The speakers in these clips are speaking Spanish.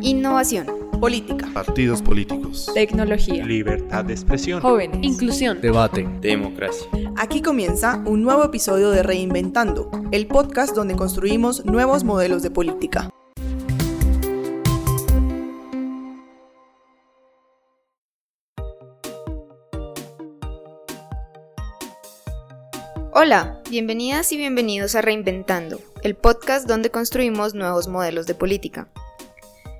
Innovación. Política. Partidos políticos. Tecnología. Libertad de expresión. Jóvenes. Inclusión. Debate. Democracia. Aquí comienza un nuevo episodio de Reinventando, el podcast donde construimos nuevos modelos de política. Hola, bienvenidas y bienvenidos a Reinventando, el podcast donde construimos nuevos modelos de política.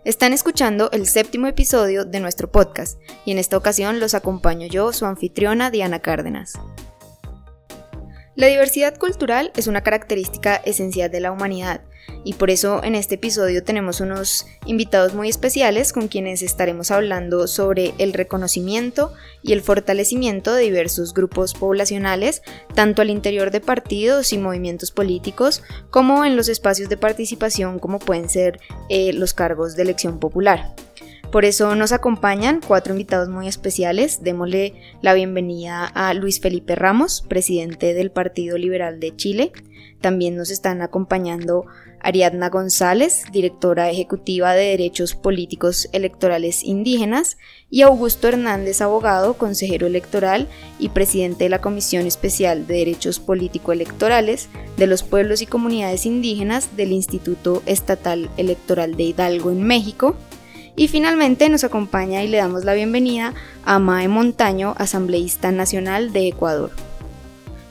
Están escuchando el séptimo episodio de nuestro podcast y en esta ocasión los acompaño yo, su anfitriona Diana Cárdenas. La diversidad cultural es una característica esencial de la humanidad y por eso en este episodio tenemos unos invitados muy especiales con quienes estaremos hablando sobre el reconocimiento y el fortalecimiento de diversos grupos poblacionales, tanto al interior de partidos y movimientos políticos como en los espacios de participación como pueden ser eh, los cargos de elección popular. Por eso nos acompañan cuatro invitados muy especiales. Démosle la bienvenida a Luis Felipe Ramos, presidente del Partido Liberal de Chile. También nos están acompañando Ariadna González, directora ejecutiva de Derechos Políticos Electorales Indígenas, y Augusto Hernández, abogado, consejero electoral y presidente de la Comisión Especial de Derechos Político-Electorales de los Pueblos y Comunidades Indígenas del Instituto Estatal Electoral de Hidalgo en México. Y finalmente nos acompaña y le damos la bienvenida a Mae Montaño, asambleísta nacional de Ecuador.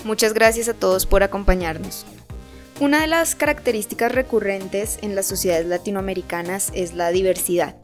Muchas gracias a todos por acompañarnos. Una de las características recurrentes en las sociedades latinoamericanas es la diversidad.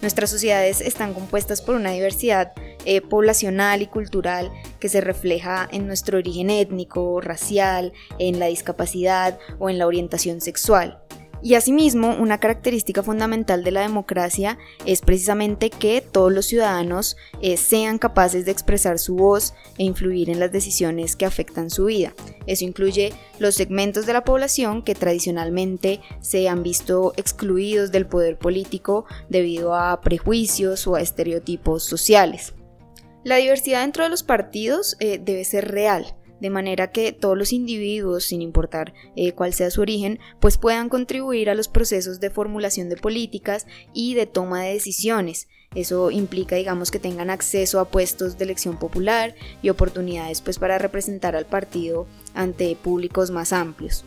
Nuestras sociedades están compuestas por una diversidad eh, poblacional y cultural que se refleja en nuestro origen étnico, racial, en la discapacidad o en la orientación sexual. Y asimismo, una característica fundamental de la democracia es precisamente que todos los ciudadanos eh, sean capaces de expresar su voz e influir en las decisiones que afectan su vida. Eso incluye los segmentos de la población que tradicionalmente se han visto excluidos del poder político debido a prejuicios o a estereotipos sociales. La diversidad dentro de los partidos eh, debe ser real, de manera que todos los individuos, sin importar eh, cuál sea su origen, pues puedan contribuir a los procesos de formulación de políticas y de toma de decisiones. Eso implica, digamos, que tengan acceso a puestos de elección popular y oportunidades pues para representar al partido ante públicos más amplios.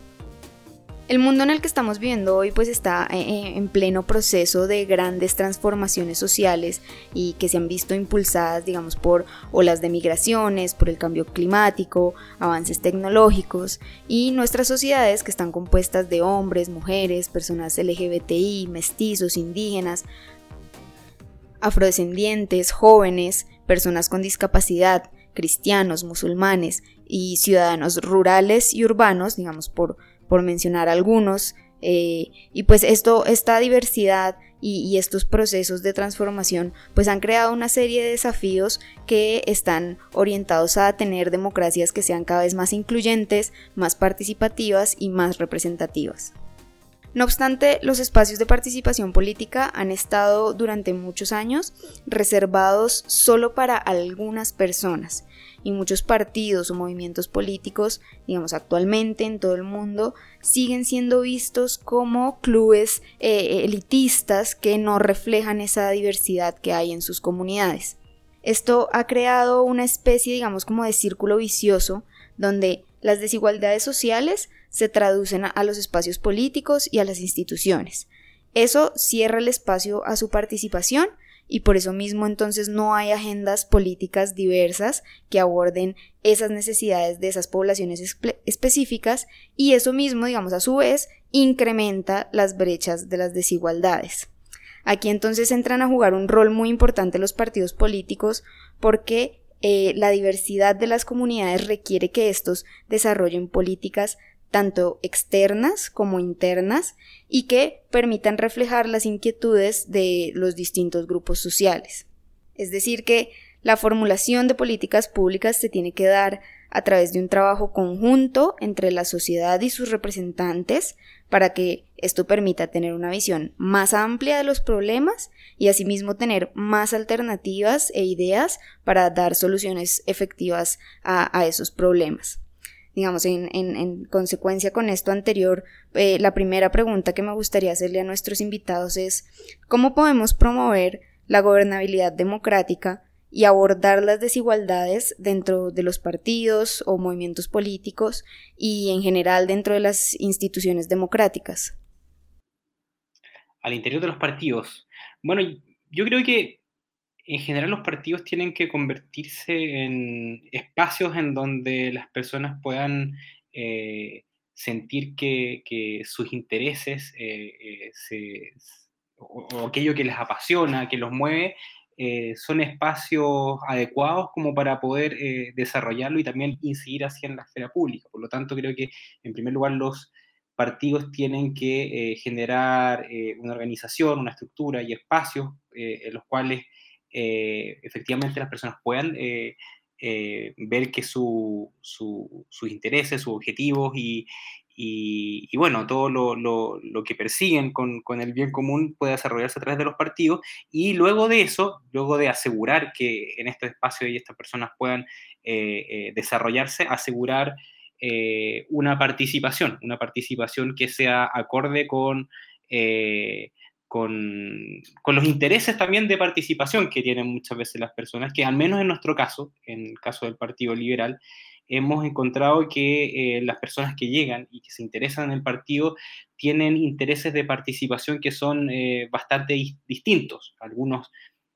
El mundo en el que estamos viviendo hoy pues está eh, eh, en pleno proceso de grandes transformaciones sociales y que se han visto impulsadas digamos por olas de migraciones, por el cambio climático, avances tecnológicos y nuestras sociedades que están compuestas de hombres, mujeres, personas LGBTI, mestizos, indígenas, afrodescendientes, jóvenes, personas con discapacidad, cristianos, musulmanes y ciudadanos rurales y urbanos, digamos por por mencionar algunos. Eh, y pues esto, esta diversidad y, y, estos procesos de transformación pues han creado una serie de desafíos que están orientados a tener democracias que sean cada vez más incluyentes, más participativas y más representativas. No obstante, los espacios de participación política han estado durante muchos años reservados solo para algunas personas y muchos partidos o movimientos políticos, digamos actualmente en todo el mundo, siguen siendo vistos como clubes eh, elitistas que no reflejan esa diversidad que hay en sus comunidades. Esto ha creado una especie, digamos, como de círculo vicioso, donde las desigualdades sociales se traducen a los espacios políticos y a las instituciones. Eso cierra el espacio a su participación y por eso mismo entonces no hay agendas políticas diversas que aborden esas necesidades de esas poblaciones específicas y eso mismo, digamos, a su vez, incrementa las brechas de las desigualdades. Aquí entonces entran a jugar un rol muy importante los partidos políticos porque eh, la diversidad de las comunidades requiere que estos desarrollen políticas tanto externas como internas, y que permitan reflejar las inquietudes de los distintos grupos sociales. Es decir, que la formulación de políticas públicas se tiene que dar a través de un trabajo conjunto entre la sociedad y sus representantes para que esto permita tener una visión más amplia de los problemas y asimismo tener más alternativas e ideas para dar soluciones efectivas a, a esos problemas. Digamos, en, consecuencia con esto anterior, eh, la primera pregunta que me gustaría hacerle a nuestros invitados es, ¿cómo podemos promover la gobernabilidad democrática y abordar las desigualdades dentro de los partidos o movimientos políticos y en general dentro de las instituciones democráticas? Al interior de los partidos. Bueno, yo creo que en general los partidos tienen que convertirse en espacios en donde las personas puedan eh, sentir que, sus intereses eh, eh, o, aquello que les apasiona, que los mueve, son espacios adecuados como para poder desarrollarlo y también incidir así en la esfera pública. Por lo tanto, creo que en primer lugar los partidos tienen que generar una organización, una estructura y espacios en los cuales eh, efectivamente las personas puedan eh, eh, ver que sus intereses, sus objetivos y, bueno, todo lo, que persiguen con, el bien común puede desarrollarse a través de los partidos y luego de eso, luego de asegurar que en este espacio y estas personas puedan desarrollarse, asegurar una participación, una participación que sea acorde con con, los intereses también de participación que tienen muchas veces las personas, que al menos en nuestro caso, en el caso del Partido Liberal, hemos encontrado que eh, las personas que llegan y que se interesan en el partido tienen intereses de participación que son eh, bastante distintos. Algunos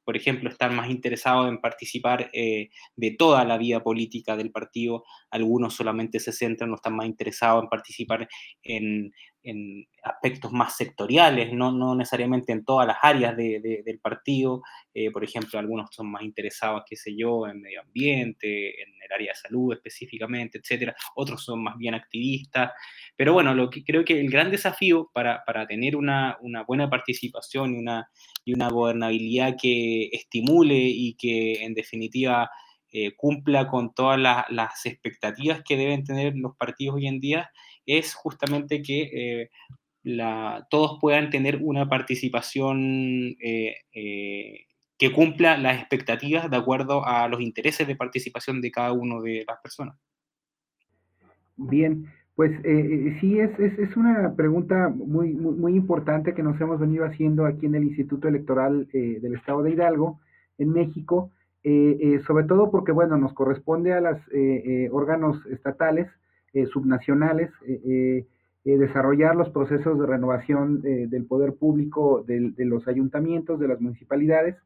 por ejemplo, están más interesados en participar eh, de toda la vida política del partido, algunos solamente se centran o están más interesados en participar en, en aspectos más sectoriales, no, no, necesariamente en todas las áreas de, del partido. Eh, por ejemplo, algunos son más interesados, qué sé yo, en medio ambiente, en el área de salud específicamente, etcétera. Otros son más bien activistas. Pero bueno, lo que creo que el gran desafío para, para tener una, una, buena participación y una, y una gobernabilidad que estimule y que en definitiva eh, cumpla con todas las expectativas que deben tener los partidos hoy en día, es justamente que eh, todos puedan tener una participación eh, eh, que cumpla las expectativas de acuerdo a los intereses de participación de cada uno de las personas. Bien, pues sí, es, es, una pregunta muy, muy, importante que nos hemos venido haciendo aquí en el Instituto Electoral del Estado de Hidalgo, en México, sobre todo porque, bueno, nos corresponde a los órganos estatales eh, subnacionales, eh, eh, desarrollar los procesos de renovación del poder público de, los ayuntamientos, de las municipalidades.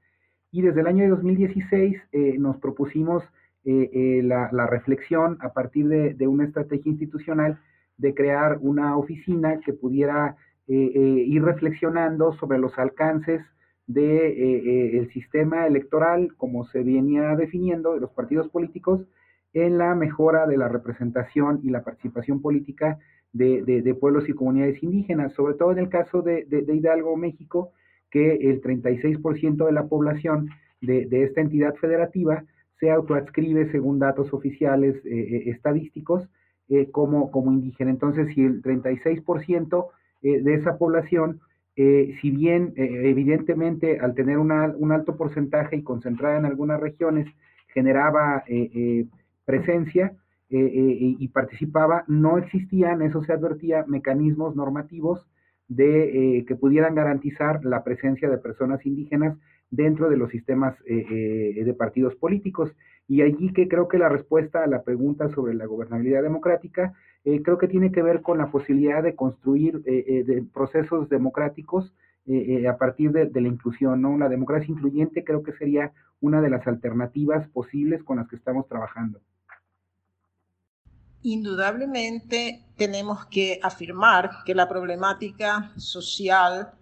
Y desde el año de 2016 nos propusimos la, reflexión a partir de, una estrategia institucional de crear una oficina que pudiera ir reflexionando sobre los alcances del sistema electoral, como se venía definiendo, de los partidos políticos, en la mejora de la representación y la participación política de, pueblos y comunidades indígenas, sobre todo en el caso de, Hidalgo, México, que el 36% de la población de, esta entidad federativa se autoadscribe, según datos oficiales eh, eh, estadísticos, eh, como, como indígena. Entonces, si el 36% de esa población, si bien evidentemente al tener un alto porcentaje y concentrada en algunas regiones, generaba presencia eh, eh, y participaba, no existían, eso se advertía, mecanismos normativos de, eh, que pudieran garantizar la presencia de personas indígenas dentro de los sistemas de partidos políticos. Y allí que creo que la respuesta a la pregunta sobre la gobernabilidad democrática creo que tiene que ver con la posibilidad de construir de procesos democráticos a partir de, de, la inclusión, ¿no? La democracia incluyente creo que sería una de las alternativas posibles con las que estamos trabajando. Indudablemente tenemos que afirmar que la problemática social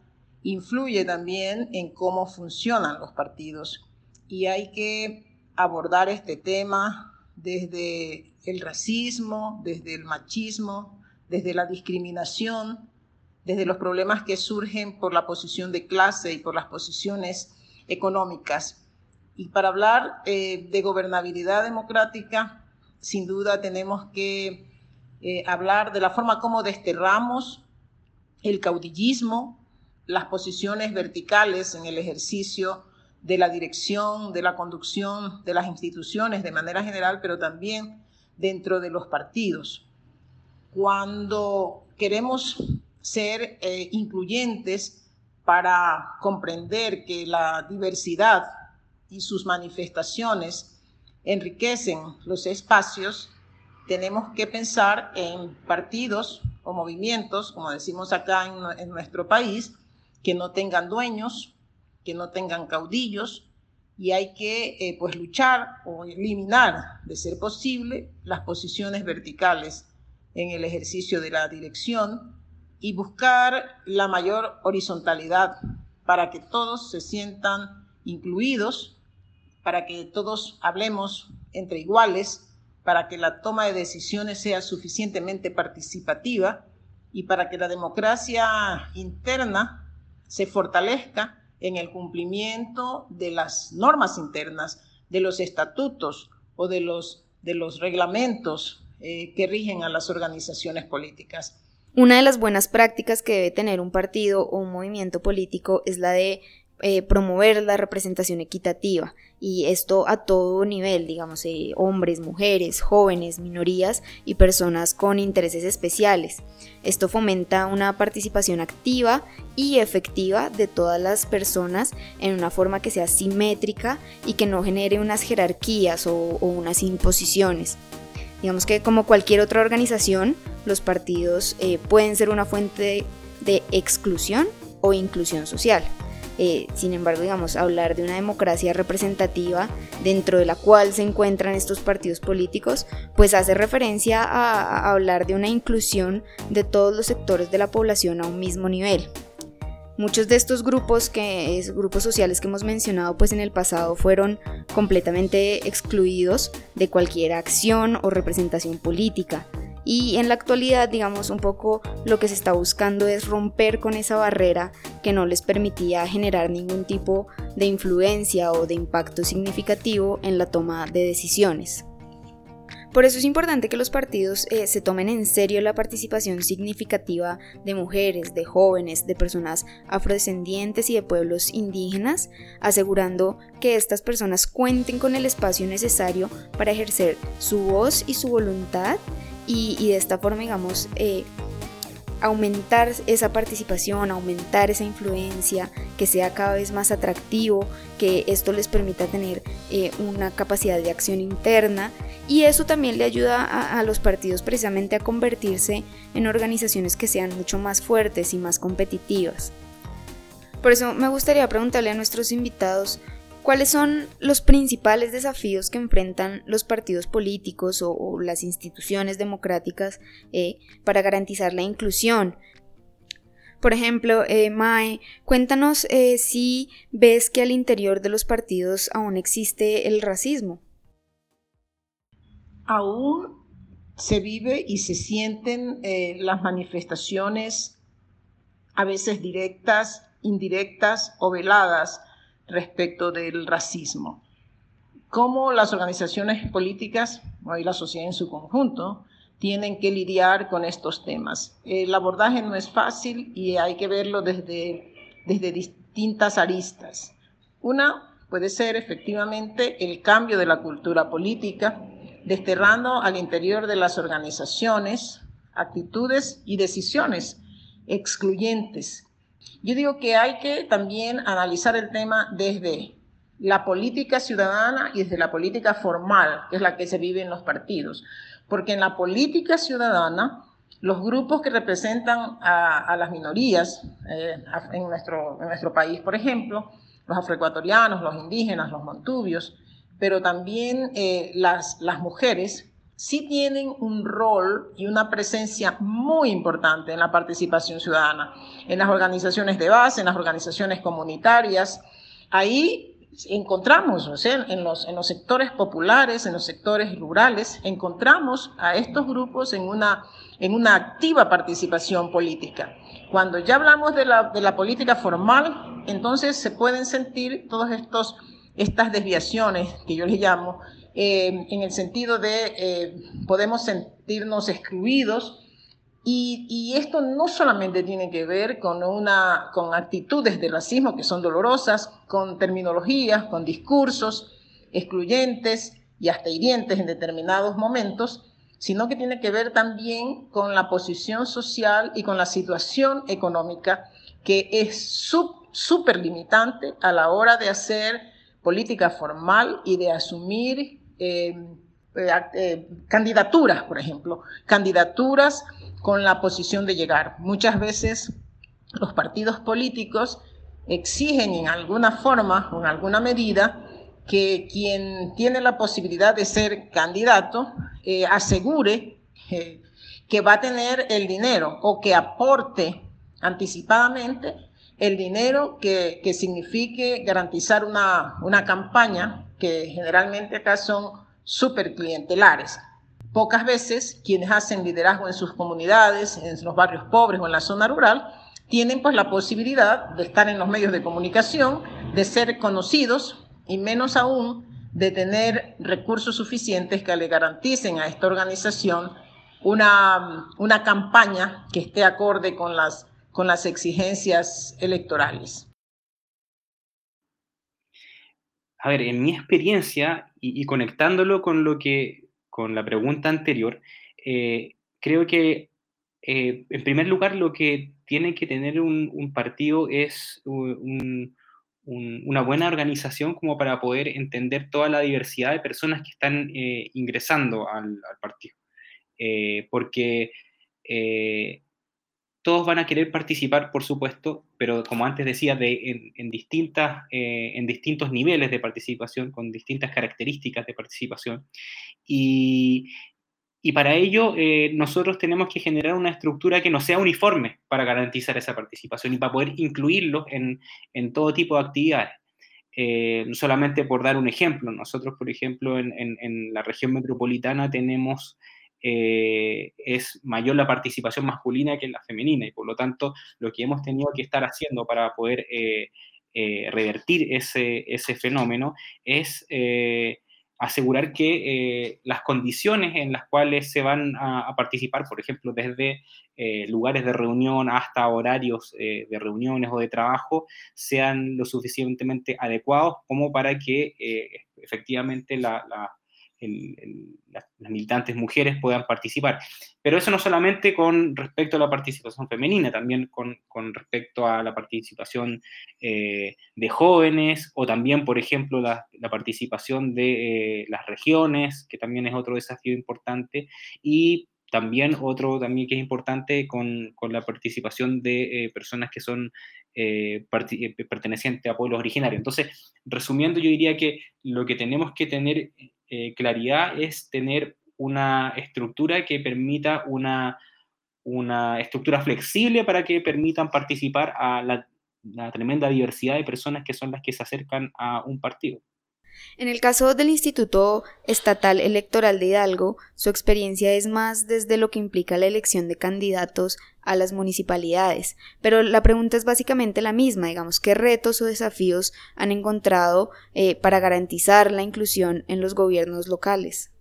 influye también en cómo funcionan los partidos y hay que abordar este tema desde el racismo, desde el machismo, desde la discriminación, desde los problemas que surgen por la posición de clase y por las posiciones económicas. Y para hablar eh, de gobernabilidad democrática, sin duda tenemos que eh, hablar de la forma como desterramos el caudillismo, las posiciones verticales en el ejercicio de la dirección, de la conducción de las instituciones de manera general, pero también dentro de los partidos. Cuando queremos ser eh, incluyentes para comprender que la diversidad y sus manifestaciones enriquecen los espacios, tenemos que pensar en partidos o movimientos, como decimos acá en, nuestro país, que no tengan dueños, que no tengan caudillos, y hay que eh, pues luchar o eliminar, de ser posible, las posiciones verticales en el ejercicio de la dirección y buscar la mayor horizontalidad para que todos se sientan incluidos, para que todos hablemos entre iguales, para que la toma de decisiones sea suficientemente participativa y para que la democracia interna se fortalezca en el cumplimiento de las normas internas, de los estatutos o de los, de los reglamentos eh, que rigen a las organizaciones políticas. Una de las buenas prácticas que debe tener un partido o un movimiento político es la de eh, promover la representación equitativa y esto a todo nivel, digamos, eh, hombres, mujeres, jóvenes, minorías y personas con intereses especiales. Esto fomenta una participación activa y efectiva de todas las personas en una forma que sea simétrica y que no genere unas jerarquías o, unas imposiciones. Digamos que como cualquier otra organización, los partidos eh, pueden ser una fuente de exclusión o inclusión social. Eh, sin embargo, digamos, hablar de una democracia representativa dentro de la cual se encuentran estos partidos políticos, pues hace referencia a, hablar de una inclusión de todos los sectores de la población a un mismo nivel. Muchos de estos grupos, que grupos sociales que hemos mencionado pues en el pasado fueron completamente excluidos de cualquier acción o representación política. Y en la actualidad, digamos, un poco lo que se está buscando es romper con esa barrera que no les permitía generar ningún tipo de influencia o de impacto significativo en la toma de decisiones. Por eso es importante que los partidos eh, se tomen en serio la participación significativa de mujeres, de jóvenes, de personas afrodescendientes y de pueblos indígenas, asegurando que estas personas cuenten con el espacio necesario para ejercer su voz y su voluntad y, de esta forma, digamos, eh, aumentar esa participación, aumentar esa influencia, que sea cada vez más atractivo, que esto les permita tener eh, una capacidad de acción interna y eso también le ayuda a, a, los partidos precisamente a convertirse en organizaciones que sean mucho más fuertes y más competitivas. Por eso me gustaría preguntarle a nuestros invitados ¿Cuáles son los principales desafíos que enfrentan los partidos políticos o, las instituciones democráticas eh, para garantizar la inclusión? Por ejemplo, eh, Mae, cuéntanos eh, si ves que al interior de los partidos aún existe el racismo. Aún se vive y se sienten las manifestaciones a veces directas, indirectas o veladas respecto del racismo. Cómo las organizaciones políticas y la sociedad en su conjunto tienen que lidiar con estos temas. El abordaje no es fácil y hay que verlo desde, desde distintas aristas. Una puede ser efectivamente el cambio de la cultura política, desterrando al interior de las organizaciones actitudes y decisiones excluyentes yo digo que hay que también analizar el tema desde la política ciudadana y desde la política formal, que es la que se vive en los partidos. Porque en la política ciudadana, los grupos que representan a, las minorías eh, en, nuestro, en nuestro país, por ejemplo, los afroecuatorianos, los indígenas, los montubios, pero también eh, las, las mujeres, sí tienen un rol y una presencia muy importante en la participación ciudadana, en las organizaciones de base, en las organizaciones comunitarias. Ahí encontramos, o sea, en, los, en los sectores populares, en los sectores rurales, encontramos a estos grupos en una, en una activa participación política. Cuando ya hablamos de la, de la política formal, entonces se pueden sentir todas estas desviaciones que yo les llamo, eh, en el sentido de eh, podemos sentirnos excluidos y, esto no solamente tiene que ver con, una, con actitudes de racismo que son dolorosas, con terminologías, con discursos excluyentes y hasta hirientes en determinados momentos, sino que tiene que ver también con la posición social y con la situación económica que es súper limitante a la hora de hacer política formal y de asumir eh, eh, eh, candidaturas, por ejemplo, candidaturas con la posición de llegar. Muchas veces los partidos políticos exigen en alguna forma o en alguna medida que quien tiene la posibilidad de ser candidato asegure que va a tener el dinero o que aporte anticipadamente el dinero que, que signifique garantizar una, una, campaña que generalmente acá son súper clientelares. Pocas veces quienes hacen liderazgo en sus comunidades, en los barrios pobres o en la zona rural, tienen pues la posibilidad de estar en los medios de comunicación, de ser conocidos y menos aún de tener recursos suficientes que le garanticen a esta organización una, una campaña que esté acorde con las, con las exigencias electorales. A ver, en mi experiencia y, conectándolo con lo que con la pregunta anterior, eh, creo que eh, en primer lugar lo que tiene que tener un, partido es un, una buena organización como para poder entender toda la diversidad de personas que están eh, ingresando al, partido. Porque todos van a querer participar, por supuesto, pero como antes decía, de, en, distintas, en distintos niveles de participación, con distintas características de participación. Y, para ello, eh, nosotros tenemos que generar una estructura que no sea uniforme para garantizar esa participación y para poder incluirlos en, todo tipo de actividades. Eh, solamente por dar un ejemplo, nosotros, por ejemplo, en, la región metropolitana tenemos, eh, es mayor la participación masculina que la femenina y por lo tanto lo que hemos tenido que estar haciendo para poder revertir ese, ese, fenómeno es asegurar que eh, las condiciones en las cuales se van a, participar, por ejemplo, desde eh, lugares de reunión hasta horarios eh, de reuniones o de trabajo, sean lo suficientemente adecuados como para que efectivamente la, las, militantes mujeres puedan participar. Pero eso no solamente con respecto a la participación femenina, también con, con respecto a la participación eh, de jóvenes o también, por ejemplo, la, participación de eh, las regiones, que también es otro desafío importante, y también otro también que es importante con, con la participación de eh, personas que son pertenecientes a pueblos originarios. Entonces, resumiendo, yo diría que lo que tenemos que tener eh, claridad es tener una estructura que permita una, una estructura flexible para que permitan participar a la, tremenda diversidad de personas que son las que se acercan a un partido. En el caso del Instituto Estatal Electoral de Hidalgo, su experiencia es más desde lo que implica la elección de candidatos a las municipalidades, pero la pregunta es básicamente la misma, digamos, ¿qué retos o desafíos han encontrado eh, para garantizar la inclusión en los gobiernos locales?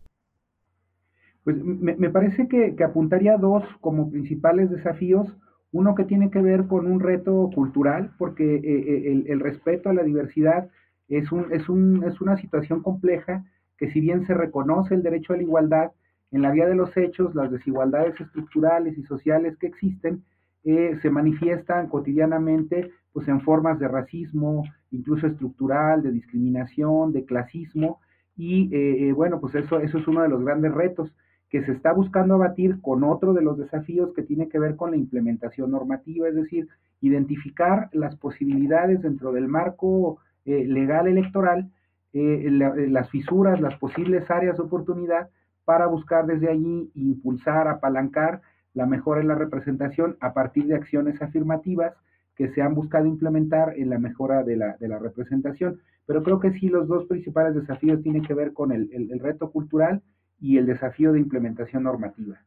Pues me, parece que, apuntaría dos como principales desafíos. Uno que tiene que ver con un reto cultural, porque eh, eh, el, respeto a la diversidad es, un, es, un, es una situación compleja que si bien se reconoce el derecho a la igualdad, en la vía de los hechos, las desigualdades estructurales y sociales que existen eh, se manifiestan cotidianamente pues, en formas de racismo, incluso estructural, de discriminación, de clasismo, y eh, eh, bueno, pues eso, eso es uno de los grandes retos que se está buscando abatir con otro de los desafíos que tiene que ver con la implementación normativa, es decir, identificar las posibilidades dentro del marco legal electoral, las fisuras, las posibles áreas de oportunidad para buscar desde allí impulsar, apalancar la mejora en la representación a partir de acciones afirmativas que se han buscado implementar en la mejora de la, de la representación. Pero creo que sí los dos principales desafíos tienen que ver con el, reto cultural y el desafío de implementación normativa.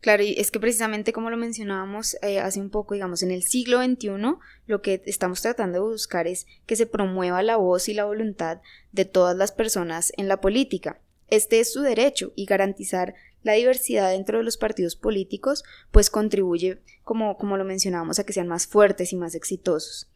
Claro, y es que precisamente como lo mencionábamos eh, hace un poco, digamos, en el siglo XXI, lo que estamos tratando de buscar es que se promueva la voz y la voluntad de todas las personas en la política. Este es su derecho y garantizar la diversidad dentro de los partidos políticos pues contribuye, como, como lo mencionábamos, a que sean más fuertes y más exitosos.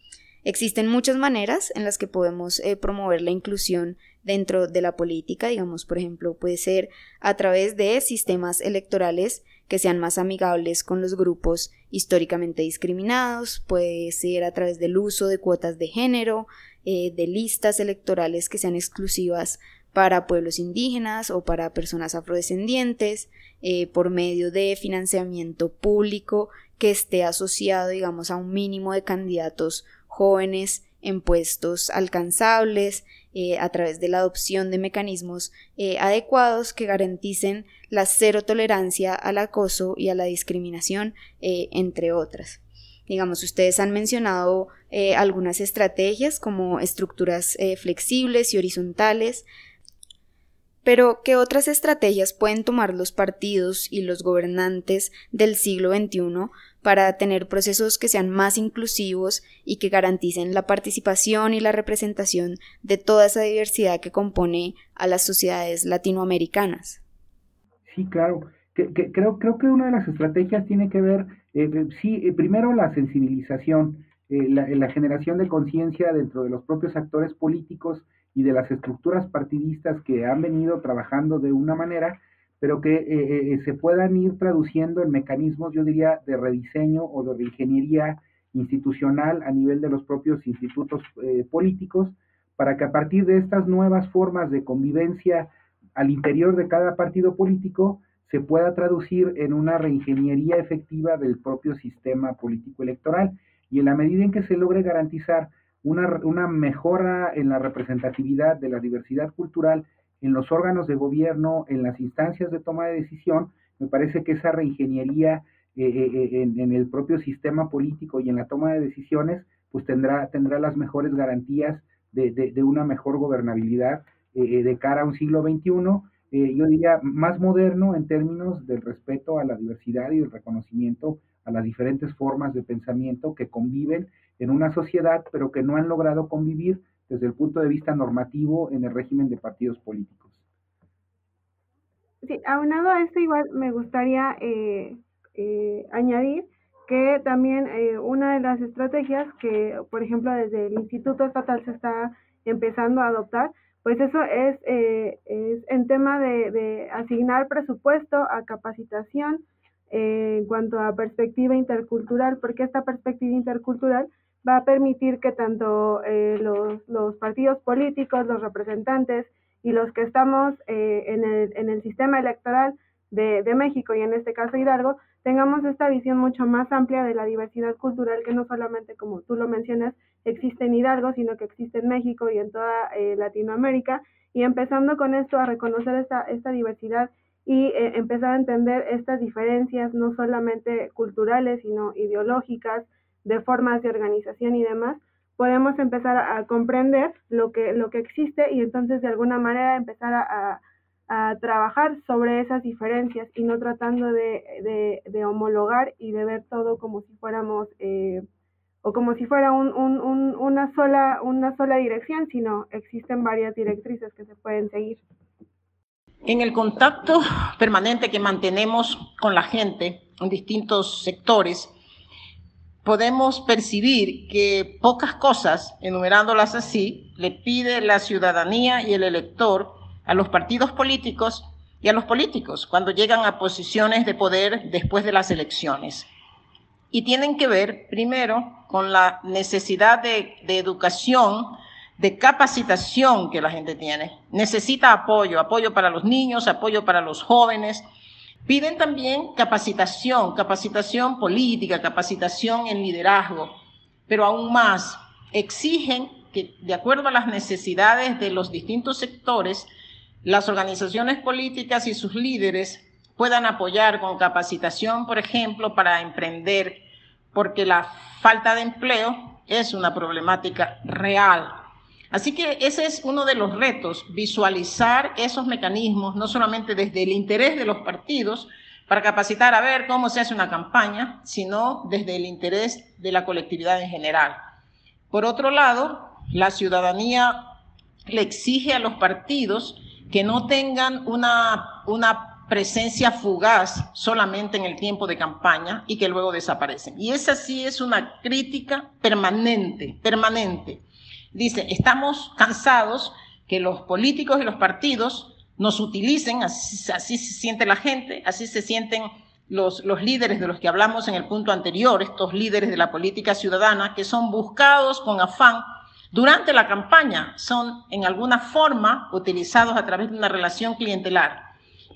Existen muchas maneras en las que podemos eh, promover la inclusión dentro de la política, digamos, por ejemplo, puede ser a través de sistemas electorales que sean más amigables con los grupos históricamente discriminados, puede ser a través del uso de cuotas de género, eh, de listas electorales que sean exclusivas para pueblos indígenas o para personas afrodescendientes, eh, por medio de financiamiento público que esté asociado, digamos, a un mínimo de candidatos jóvenes en puestos alcanzables, eh, a través de la adopción de mecanismos eh, adecuados que garanticen la cero tolerancia al acoso y a la discriminación, entre otras. Digamos, ustedes han mencionado algunas estrategias como estructuras flexibles y horizontales, pero, ¿qué otras estrategias pueden tomar los partidos y los gobernantes del siglo XXI para tener procesos que sean más inclusivos y que garanticen la participación y la representación de toda esa diversidad que compone a las sociedades latinoamericanas? Sí, claro. creo, que una de las estrategias tiene que ver, eh, eh, sí, eh, primero la sensibilización, la generación de conciencia dentro de los propios actores políticos y de las estructuras partidistas que han venido trabajando de una manera, pero que eh, eh, se puedan ir traduciendo en mecanismos, yo diría, de rediseño o de reingeniería institucional a nivel de los propios institutos eh, políticos, para que a partir de estas nuevas formas de convivencia al interior de cada partido político se pueda traducir en una reingeniería efectiva del propio sistema político electoral. Y en la medida en que se logre garantizar una, mejora en la representatividad de la diversidad cultural en los órganos de gobierno, en las instancias de toma de decisión, me parece que esa reingeniería eh, eh, eh, en, el propio sistema político y en la toma de decisiones, pues tendrá, tendrá las mejores garantías de, una mejor gobernabilidad de cara a un siglo XXI, yo diría más moderno en términos del respeto a la diversidad y el reconocimiento a las diferentes formas de pensamiento que conviven en una sociedad, pero que no han logrado convivir desde el punto de vista normativo en el régimen de partidos políticos. Sí, aunado a esto, igual me gustaría eh, eh, añadir que también eh, una de las estrategias que, por ejemplo, desde el Instituto Estatal se está empezando a adoptar, pues eso es, es en tema de, de, asignar presupuesto a capacitación en cuanto a perspectiva intercultural, porque esta perspectiva intercultural va a permitir que tanto eh, los, partidos políticos, los representantes y los que estamos eh, en, el, en, el, sistema electoral de, México y en este caso Hidalgo, tengamos esta visión mucho más amplia de la diversidad cultural que no solamente, como tú lo mencionas, existe en Hidalgo, sino que existe en México y en toda eh, Latinoamérica. Y empezando con esto a reconocer esta, esta diversidad y empezar a entender estas diferencias no solamente culturales, sino ideológicas, de formas de organización y demás, podemos empezar a, comprender lo que, lo que existe y entonces de alguna manera empezar a, trabajar sobre esas diferencias y no tratando de, de, homologar y de ver todo como si fuéramos eh, o como si fuera un, un, una, sola, una sola dirección, sino existen varias directrices que se pueden seguir. En el contacto permanente que mantenemos con la gente en distintos sectores, podemos percibir que pocas cosas, enumerándolas así, le pide la ciudadanía y el elector a los partidos políticos y a los políticos cuando llegan a posiciones de poder después de las elecciones. Y tienen que ver, primero, con la necesidad de, de educación, de capacitación que la gente tiene. Necesita apoyo, apoyo para los niños, apoyo para los jóvenes, Piden también capacitación, capacitación política, capacitación en liderazgo, pero aún más, exigen que de acuerdo a las necesidades de los distintos sectores, las organizaciones políticas y sus líderes puedan apoyar con capacitación, por ejemplo, para emprender, porque la falta de empleo es una problemática real Así que ese es uno de los retos, visualizar esos mecanismos, no solamente desde el interés de los partidos, para capacitar a ver cómo se hace una campaña, sino desde el interés de la colectividad en general. Por otro lado, la ciudadanía le exige a los partidos que no tengan una, una presencia fugaz solamente en el tiempo de campaña y que luego desaparecen. Y esa sí es una crítica permanente, permanente. Dice, estamos cansados que los políticos y los partidos nos utilicen, así, se siente la gente, así se sienten los, los, líderes de los que hablamos en el punto anterior, estos líderes de la política ciudadana, que son buscados con afán durante la campaña, son en alguna forma utilizados a través de una relación clientelar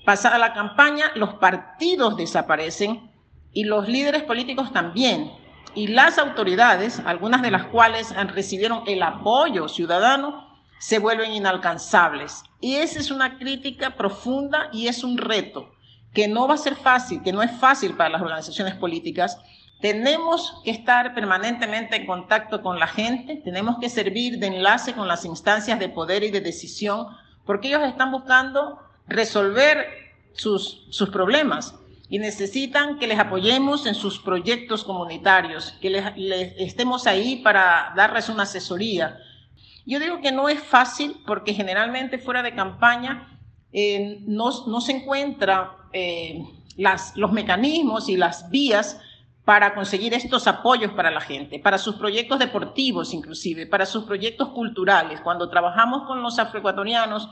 Pasada la campaña, los partidos desaparecen y los líderes políticos también. Y las autoridades, algunas de las cuales recibieron el apoyo ciudadano, se vuelven inalcanzables. Y esa es una crítica profunda y es un reto que no va a ser fácil, que no es fácil para las organizaciones políticas. Tenemos que estar permanentemente en contacto con la gente, tenemos que servir de enlace con las instancias de poder y de decisión, porque ellos están buscando resolver sus, sus problemas y necesitan que les apoyemos en sus proyectos comunitarios, que les, estemos ahí para darles una asesoría. Yo digo que no es fácil porque generalmente fuera de campaña eh, no, no, se encuentran eh, los mecanismos y las vías para conseguir estos apoyos para la gente, para sus proyectos deportivos inclusive, para sus proyectos culturales. Cuando trabajamos con los afroecuatorianos,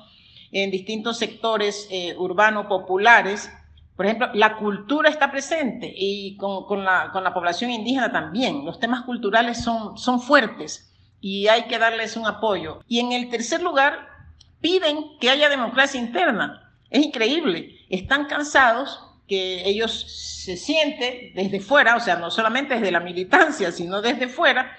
en distintos sectores eh, urbanos populares. Por ejemplo, la cultura está presente y con, la, la, población indígena también. Los temas culturales son, son fuertes y hay que darles un apoyo. Y en el tercer lugar, piden que haya democracia interna. Es increíble. Están cansados que ellos se sienten desde fuera, o sea, no solamente desde la militancia, sino desde fuera,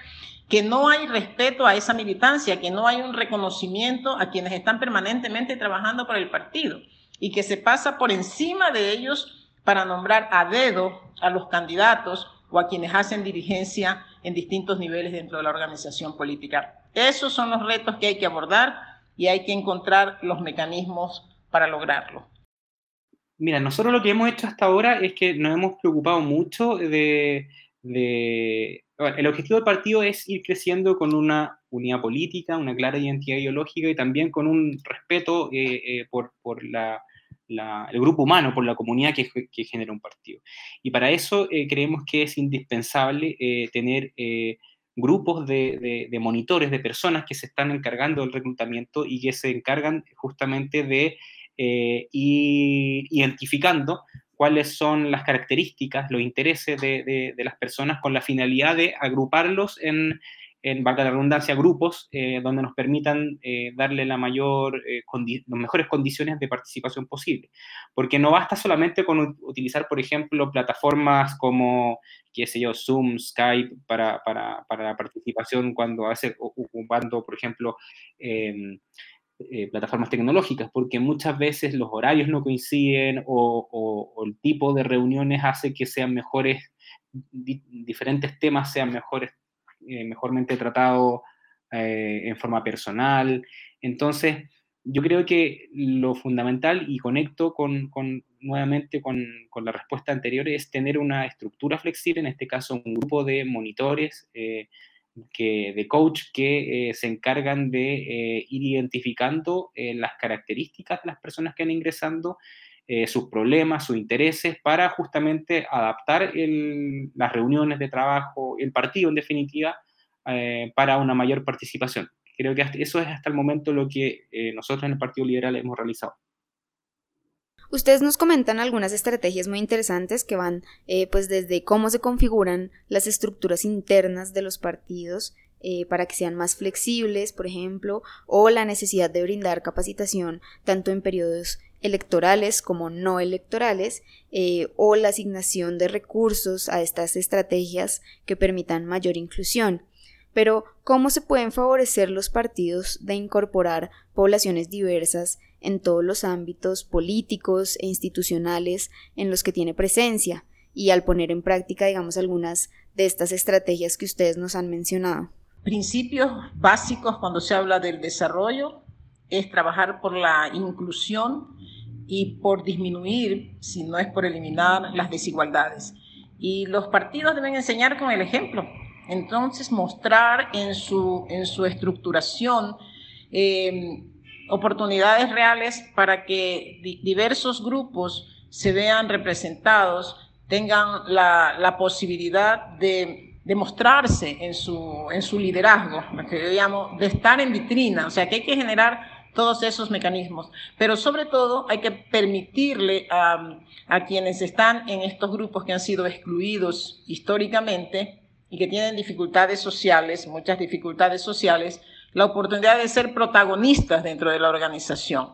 que no hay respeto a esa militancia, que no hay un reconocimiento a quienes están permanentemente trabajando por el partido y que se pasa por encima de ellos para nombrar a dedo a los candidatos o a quienes hacen dirigencia en distintos niveles dentro de la organización política. Esos son los retos que hay que abordar y hay que encontrar los mecanismos para lograrlo. Mira, nosotros lo que hemos hecho hasta ahora es que nos hemos preocupado mucho de, de el objetivo del partido es ir creciendo con una unidad política, una clara identidad ideológica y también con un respeto eh, eh, por, el grupo humano, por la comunidad que, genera un partido. Y para eso eh, creemos que es indispensable tener grupos de, monitores, de personas que se están encargando del reclutamiento y que se encargan justamente de ir identificando cuáles son las características, los intereses de, las personas con la finalidad de agruparlos en, en valga la redundancia, grupos eh, donde nos permitan eh, darle la mayor, eh, las mejores condiciones de participación posible. Porque no basta solamente con utilizar, por ejemplo, plataformas como, qué sé yo, Zoom, Skype para, para, para la participación cuando hace, ocupando, por ejemplo, em, eh, plataformas tecnológicas, porque muchas veces los horarios no coinciden o, el tipo de reuniones hace que sean mejores, diferentes temas sean mejores, eh, mejormente tratados eh, en forma personal. Entonces, yo creo que lo fundamental, y conecto con, nuevamente con, con, la respuesta anterior, es tener una estructura flexible, en este caso un grupo de monitores que, de coach que eh, se encargan de eh, ir identificando eh, las características de las personas que han ingresando, sus problemas, sus intereses, para justamente adaptar las reuniones de trabajo, el partido en definitiva, para una mayor participación. Creo que eso es hasta el momento lo que nosotros en el Partido Liberal hemos realizado. Ustedes nos comentan algunas estrategias muy interesantes que van eh, pues desde cómo se configuran las estructuras internas de los partidos eh, para que sean más flexibles, por ejemplo, o la necesidad de brindar capacitación tanto en periodos electorales como no electorales, eh, o la asignación de recursos a estas estrategias que permitan mayor inclusión. Pero, ¿cómo se pueden favorecer los partidos de incorporar poblaciones diversas en todos los ámbitos políticos e institucionales en los que tiene presencia y al poner en práctica, digamos, algunas de estas estrategias que ustedes nos han mencionado. Principios básicos cuando se habla del desarrollo es trabajar por la inclusión y por disminuir, si no es por eliminar, las desigualdades. Y los partidos deben enseñar con el ejemplo. Entonces, mostrar en su, en su estructuración eh, oportunidades reales para que diversos grupos se vean representados, tengan la, posibilidad de, demostrarse en su, en su liderazgo, que de estar en vitrina, o sea que hay que generar todos esos mecanismos, pero sobre todo hay que permitirle a, a quienes están en estos grupos que han sido excluidos históricamente y que tienen dificultades sociales, muchas dificultades sociales, la oportunidad de ser protagonistas dentro de la organización.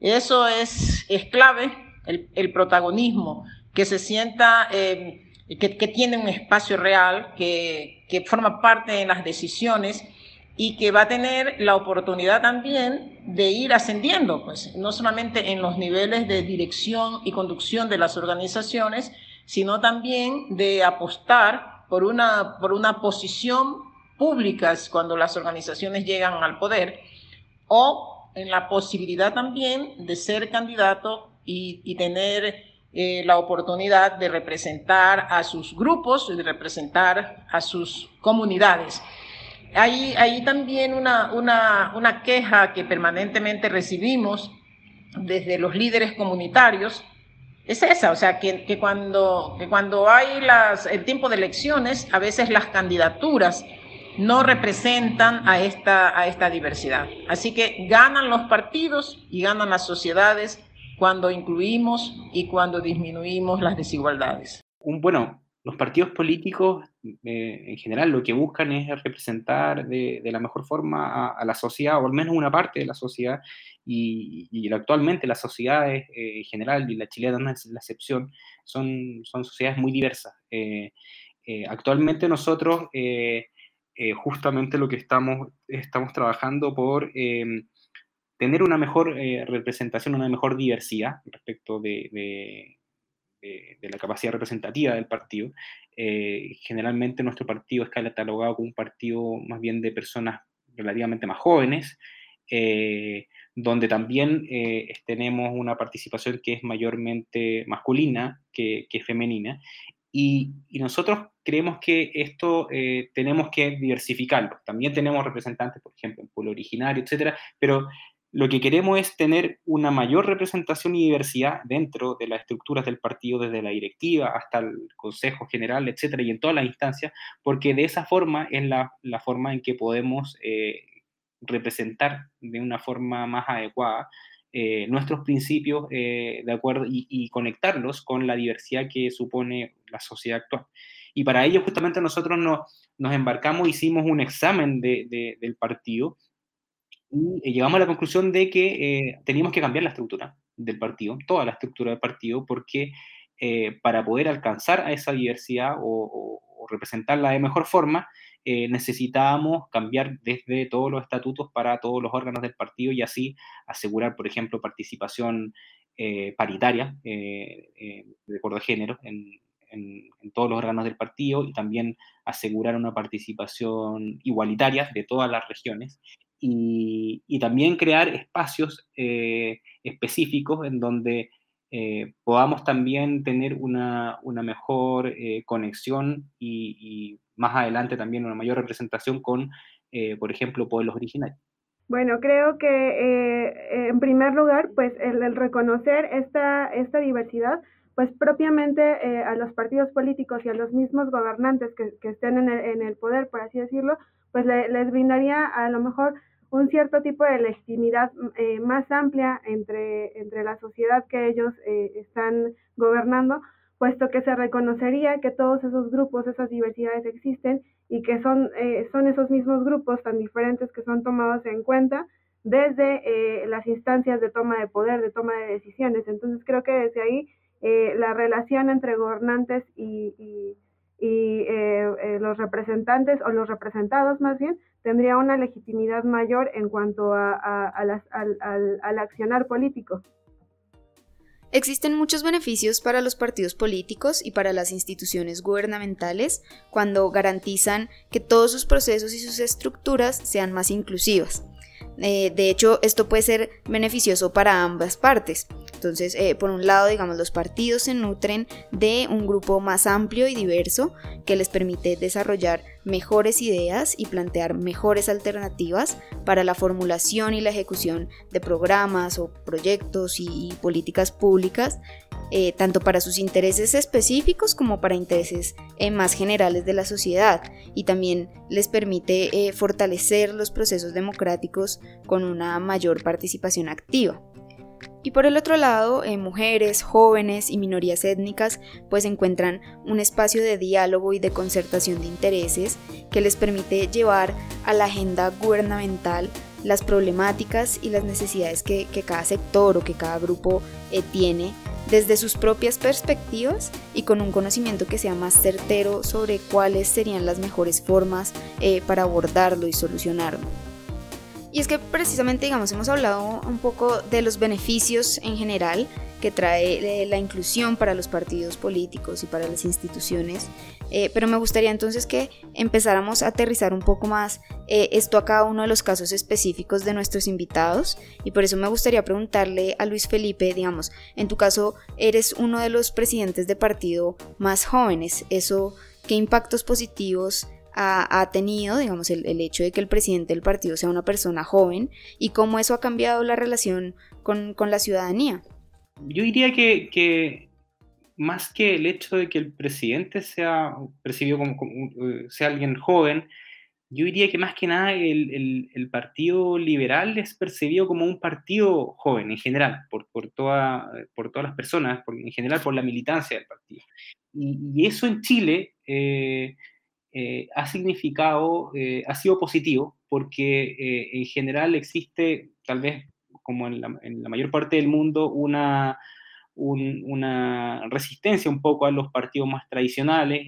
Eso es, es clave, el, protagonismo, que se sienta, eh, que, que, tiene un espacio real, que, que forma parte de las decisiones y que va a tener la oportunidad también de ir ascendiendo, pues, no solamente en los niveles de dirección y conducción de las organizaciones, sino también de apostar por una, por una posición pública cuando las organizaciones llegan al poder, o en la posibilidad también de ser candidato y, tener eh, la oportunidad de representar a sus grupos, de representar a sus comunidades. Hay, hay también una, una, una queja que permanentemente recibimos desde los líderes comunitarios, es esa, o sea, que, que, cuando, que cuando hay las, el tiempo de elecciones, a veces las candidaturas no representan a esta, a esta diversidad. Así que ganan los partidos y ganan las sociedades cuando incluimos y cuando disminuimos las desigualdades. Bueno, los partidos políticos eh, en general lo que buscan es representar de, la mejor forma a, la sociedad, o al menos una parte de la sociedad, y, actualmente las sociedades eh, en general, y la chilena no es la excepción, son, son sociedades muy diversas. Eh, actualmente nosotros justamente lo que estamos, estamos trabajando por tener una mejor representación, una mejor diversidad respecto de de, la capacidad representativa del partido. Eh, generalmente nuestro partido es catalogado como un partido más bien de personas relativamente más jóvenes, eh, donde también eh, tenemos una participación que es mayormente masculina que femenina. Y, nosotros creemos que esto tenemos que diversificarlo. También tenemos representantes, por ejemplo, en pueblo originario, etcétera, pero lo que queremos es tener una mayor representación y diversidad dentro de las estructuras del partido, desde la directiva hasta el Consejo General, etcétera, y en todas las instancias, porque de esa forma es la, forma en que podemos eh, representar de una forma más adecuada eh, nuestros principios eh, de acuerdo y, conectarlos con la diversidad que supone la sociedad actual. Y para ello justamente nosotros nos, embarcamos, hicimos un examen del partido y eh, llegamos a la conclusión de que teníamos que cambiar la estructura del partido, toda la estructura del partido, porque para poder alcanzar a esa diversidad o, representarla de mejor forma, necesitábamos cambiar desde todos los estatutos para todos los órganos del partido y así asegurar, por ejemplo, participación paritaria de acuerdo a género en, todos los órganos del partido y también asegurar una participación igualitaria de todas las regiones y, también crear espacios eh, específicos en donde eh, podamos también tener una, mejor eh, conexión y, más adelante también una mayor representación con, por ejemplo, pueblos originarios. Bueno, creo que en primer lugar, pues el, reconocer esta, esta diversidad, pues propiamente a los partidos políticos y a los mismos gobernantes que, estén en el, en el, poder, por así decirlo, pues les brindaría a lo mejor un cierto tipo de legitimidad eh, más amplia entre, entre la sociedad que ellos eh, están gobernando, puesto que se reconocería que todos esos grupos, esas diversidades existen y que son, eh, son esos mismos grupos tan diferentes que son tomados en cuenta desde las instancias de toma de poder, de toma de decisiones. Entonces creo que desde ahí la relación entre gobernantes y, y los representantes o los representados más bien tendría una legitimidad mayor en cuanto a, al, accionar político. Existen muchos beneficios para los partidos políticos y para las instituciones gubernamentales cuando garantizan que todos sus procesos y sus estructuras sean más inclusivas. Eh, de hecho, esto puede ser beneficioso para ambas partes. Entonces, eh, por un lado, digamos, los partidos se nutren de un grupo más amplio y diverso que les permite desarrollar mejores ideas y plantear mejores alternativas para la formulación y la ejecución de programas o proyectos y, políticas públicas, eh, tanto para sus intereses específicos como para intereses eh, más generales de la sociedad. Y también les permite fortalecer los procesos democráticos con una mayor participación activa. Y por el otro lado, eh, mujeres, jóvenes y minorías étnicas pues encuentran un espacio de diálogo y de concertación de intereses que les permite llevar a la agenda gubernamental las problemáticas y las necesidades que, cada sector o que cada grupo eh, tiene desde sus propias perspectivas y con un conocimiento que sea más certero sobre cuáles serían las mejores formas eh, para abordarlo y solucionarlo. Y es que precisamente, digamos, hemos hablado un poco de los beneficios en general que trae eh, la inclusión para los partidos políticos y para las instituciones, eh, pero me gustaría entonces que empezáramos a aterrizar un poco más eh, esto a cada uno de los casos específicos de nuestros invitados. Y por eso me gustaría preguntarle a Luis Felipe, digamos, en tu caso eres uno de los presidentes de partido más jóvenes, eso, ¿qué impactos positivos ha, tenido, digamos, el, hecho de que el presidente del partido sea una persona joven y cómo eso ha cambiado la relación con, la ciudadanía. Yo diría que, más que el hecho de que el presidente sea percibido como, sea alguien joven, yo diría que más que nada el, Partido Liberal es percibido como un partido joven en general, por, por, toda, por todas las personas, en general por la militancia del partido. Y, eso en Chile eh, eh, ha significado, eh, ha sido positivo, porque eh, en general existe, tal vez como en la, mayor parte del mundo, una, resistencia un poco a los partidos más tradicionales,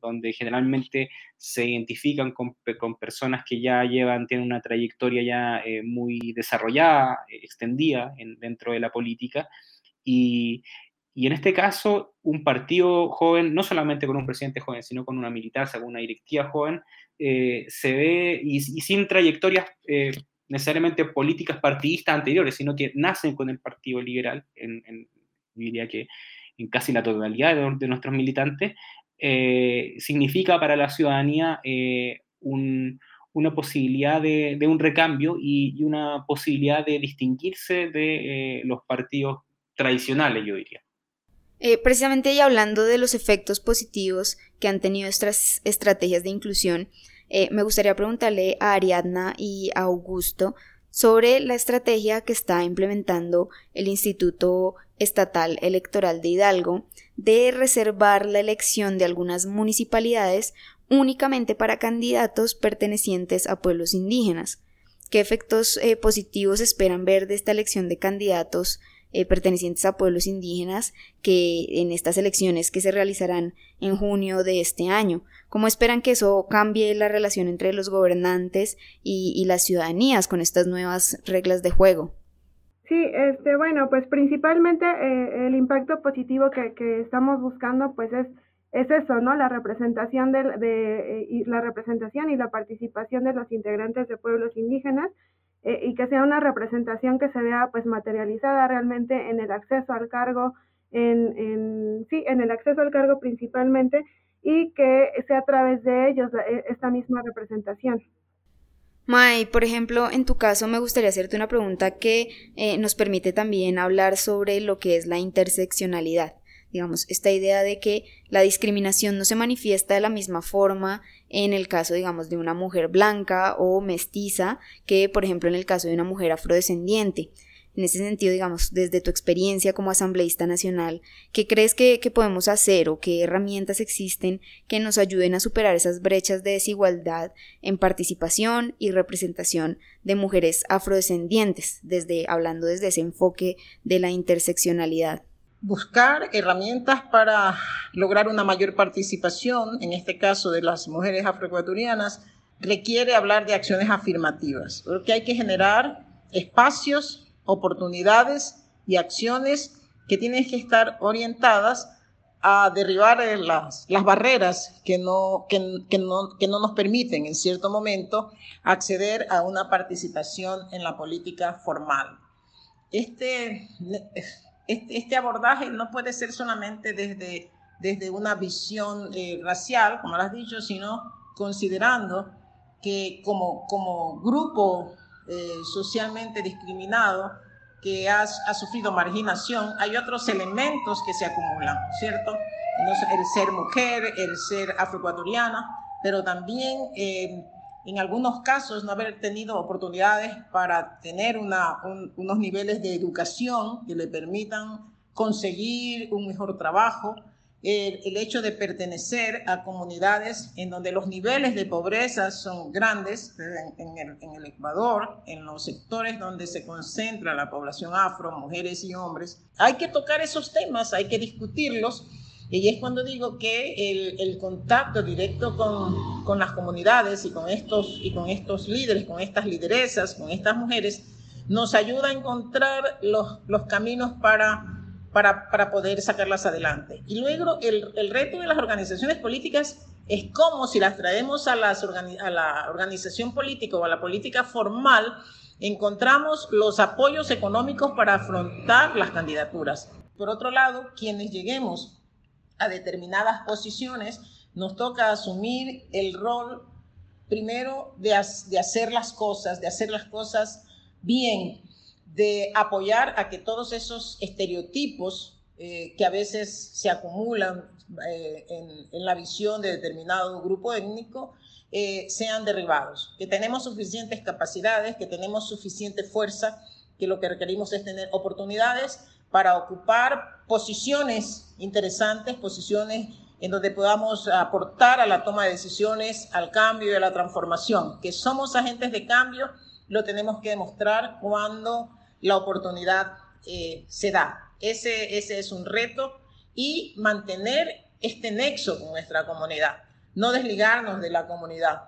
donde generalmente se identifican con, personas que ya llevan, tienen una trayectoria ya muy desarrollada, extendida en, dentro de la política. Y, y en este caso, un partido joven, no solamente con un presidente joven, sino con una militancia, con una directiva joven, eh, se ve, y, sin trayectorias eh, necesariamente políticas partidistas anteriores, sino que nacen con el Partido Liberal, en, diría que en casi la totalidad de, nuestros militantes, eh, significa para la ciudadanía una posibilidad de, un recambio y, y, una posibilidad de distinguirse de los partidos tradicionales, yo diría. Eh, precisamente y hablando de los efectos positivos que han tenido estas estrategias de inclusión, eh, me gustaría preguntarle a Ariadna y a Augusto sobre la estrategia que está implementando el Instituto Estatal Electoral de Hidalgo de reservar la elección de algunas municipalidades únicamente para candidatos pertenecientes a pueblos indígenas. ¿Qué efectos eh, positivos esperan ver de esta elección de candidatos eh, pertenecientes a pueblos indígenas que en estas elecciones que se realizarán en junio de este año. ¿Cómo esperan que eso cambie la relación entre los gobernantes y, las ciudadanías con estas nuevas reglas de juego? Sí, este, bueno, pues principalmente eh, el impacto positivo que, estamos buscando, pues es, es eso, ¿no? La representación de, de eh, y la representación y la participación de los integrantes de pueblos indígenas eh, y que sea una representación que se vea pues materializada realmente en el acceso al cargo, en, en, sí, en el acceso al cargo principalmente y que sea a través de ellos e, esta misma representación. May, por ejemplo, en tu caso me gustaría hacerte una pregunta que eh, nos permite también hablar sobre lo que es la interseccionalidad digamos, esta idea de que la discriminación no se manifiesta de la misma forma en el caso, digamos, de una mujer blanca o mestiza que, por ejemplo, en el caso de una mujer afrodescendiente. En ese sentido, digamos, desde tu experiencia como asambleísta nacional, ¿qué crees que, podemos hacer o qué herramientas existen que nos ayuden a superar esas brechas de desigualdad en participación y representación de mujeres afrodescendientes, desde, hablando desde ese enfoque de la interseccionalidad? Buscar herramientas para lograr una mayor participación, en este caso de las mujeres afroecuatorianas, requiere hablar de acciones afirmativas, porque hay que generar espacios, oportunidades y acciones que tienen que estar orientadas a derribar las, las barreras que no, que, no, que no nos permiten en cierto momento acceder a una participación en la política formal. Este este, abordaje no puede ser solamente desde, desde una visión eh, racial, como lo has dicho, sino considerando que como, como grupo eh, socialmente discriminado que ha, ha, sufrido marginación, hay otros elementos que se acumulan, ¿cierto? el ser mujer, el ser afroecuatoriana, pero también eh, en algunos casos no haber tenido oportunidades para tener unos niveles de educación que le permitan conseguir un mejor trabajo, el, hecho de pertenecer a comunidades en donde los niveles de pobreza son grandes, en, el, Ecuador, en los sectores donde se concentra la población afro, mujeres y hombres. Hay que tocar esos temas, hay que discutirlos y es cuando digo que el, el contacto directo con, con, las comunidades y con, estos, y con estos líderes, con estas lideresas, con estas mujeres, nos ayuda a encontrar los, los caminos para, para, para, poder sacarlas adelante. Y luego el, el, reto de las organizaciones políticas es como si las traemos a, las a la organización política o a la política formal, encontramos los apoyos económicos para afrontar las candidaturas. Por otro lado, quienes lleguemos a determinadas posiciones, nos toca asumir el rol primero de, de hacer las cosas, de hacer las cosas bien, de apoyar a que todos esos estereotipos eh, que a veces se acumulan eh, en, la visión de determinado grupo étnico eh, sean derribados, que tenemos suficientes capacidades, que tenemos suficiente fuerza, que lo que requerimos es tener oportunidades para ocupar posiciones interesantes, posiciones en donde podamos aportar a la toma de decisiones, al cambio y a la transformación. Que somos agentes de cambio, lo tenemos que demostrar cuando la oportunidad eh, se da. Ese, ese es un reto y mantener este nexo con nuestra comunidad, no desligarnos de la comunidad.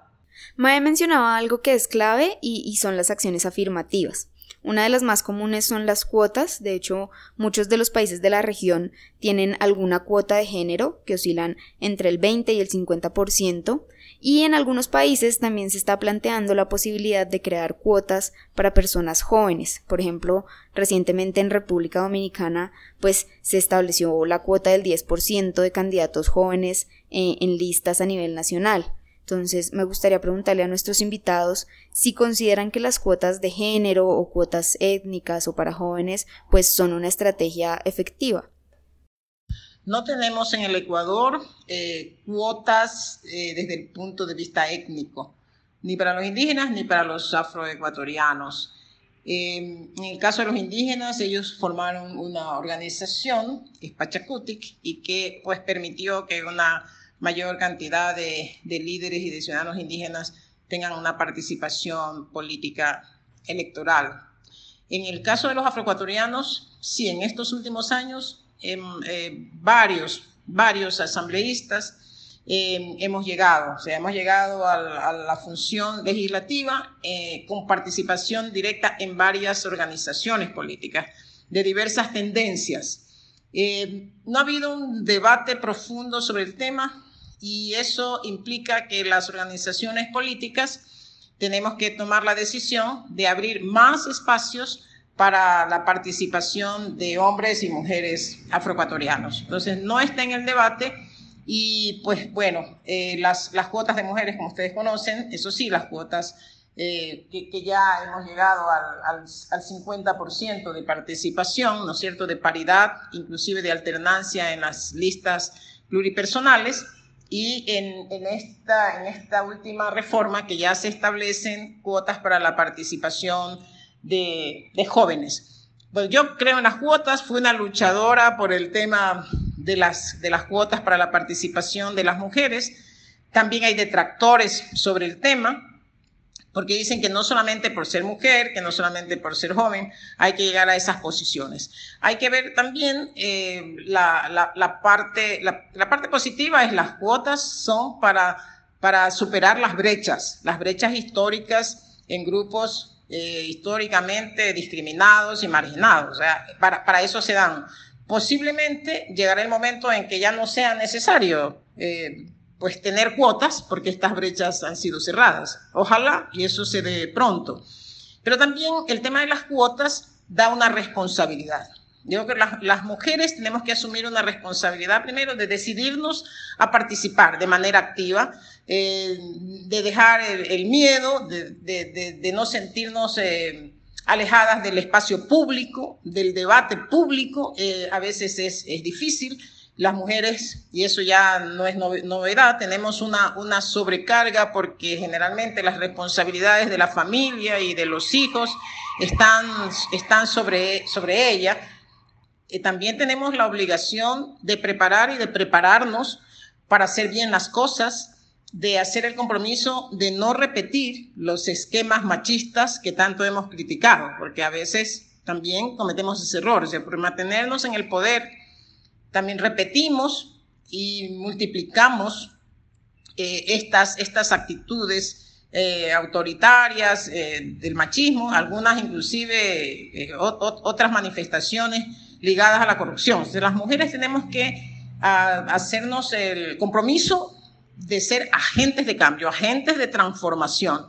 Mae mencionaba algo que es clave y son las acciones afirmativas. Una de las más comunes son las cuotas, de hecho muchos de los países de la región tienen alguna cuota de género que oscilan entre el 20 y el 50%, y en algunos países también se está planteando la posibilidad de crear cuotas para personas jóvenes. Por ejemplo, recientemente en República Dominicana pues se estableció la cuota del 10% de candidatos jóvenes eh, en listas a nivel nacional. Entonces, me gustaría preguntarle a nuestros invitados si consideran que las cuotas de género o cuotas étnicas o para jóvenes pues son una estrategia efectiva. No tenemos en el Ecuador eh, cuotas eh, desde el punto de vista étnico, ni para los indígenas ni para los afroecuatorianos. Eh, en el caso de los indígenas, ellos formaron una organización, Pachacutic, y que pues permitió que una mayor cantidad de, líderes y de ciudadanos indígenas tengan una participación política electoral. En el caso de los afroecuatorianos, sí, en estos últimos años, em, eh, varios, varios asambleístas em, hemos llegado, o sea, hemos llegado a, la función legislativa eh, con participación directa en varias organizaciones políticas de diversas tendencias. Eh, no ha habido un debate profundo sobre el tema, y eso implica que las organizaciones políticas tenemos que tomar la decisión de abrir más espacios para la participación de hombres y mujeres afroecuatorianos. Entonces, no está en el debate y pues bueno, eh, las, las cuotas de mujeres, como ustedes conocen, eso sí, las cuotas eh, que, ya hemos llegado al, al, al 50% de participación, ¿no es cierto?, de paridad, inclusive de alternancia en las listas pluripersonales. Y en, esta, en esta última reforma que ya se establecen cuotas para la participación de, jóvenes. Pues yo creo en las cuotas, fui una luchadora por el tema de las, de las cuotas para la participación de las mujeres. También hay detractores sobre el tema, porque dicen que no solamente por ser mujer, que no solamente por ser joven, hay que llegar a esas posiciones. Hay que ver también eh, la, la, parte, la, parte positiva es las cuotas son para, para superar las brechas, las brechas históricas en grupos eh, históricamente discriminados y marginados. O sea, para, para eso se dan. Posiblemente llegará el momento en que ya no sea necesario. Eh, pues tener cuotas porque estas brechas han sido cerradas. Ojalá y eso se dé pronto. Pero también el tema de las cuotas da una responsabilidad. Yo creo que las, mujeres tenemos que asumir una responsabilidad primero de decidirnos a participar de manera activa, eh, de dejar el, miedo, de, no sentirnos eh, alejadas del espacio público, del debate público. Eh, a veces es, es difícil las mujeres, y eso ya no es novedad, tenemos una, una sobrecarga porque generalmente las responsabilidades de la familia y de los hijos están, están sobre, sobre ella. Y también tenemos la obligación de preparar y de prepararnos para hacer bien las cosas, de hacer el compromiso de no repetir los esquemas machistas que tanto hemos criticado, porque a veces también cometemos ese error, o por mantenernos en el poder también repetimos y multiplicamos eh, estas, estas actitudes eh, autoritarias eh, del machismo, algunas inclusive otras manifestaciones ligadas a la corrupción. Las mujeres tenemos que hacernos el compromiso de ser agentes de cambio, agentes de transformación.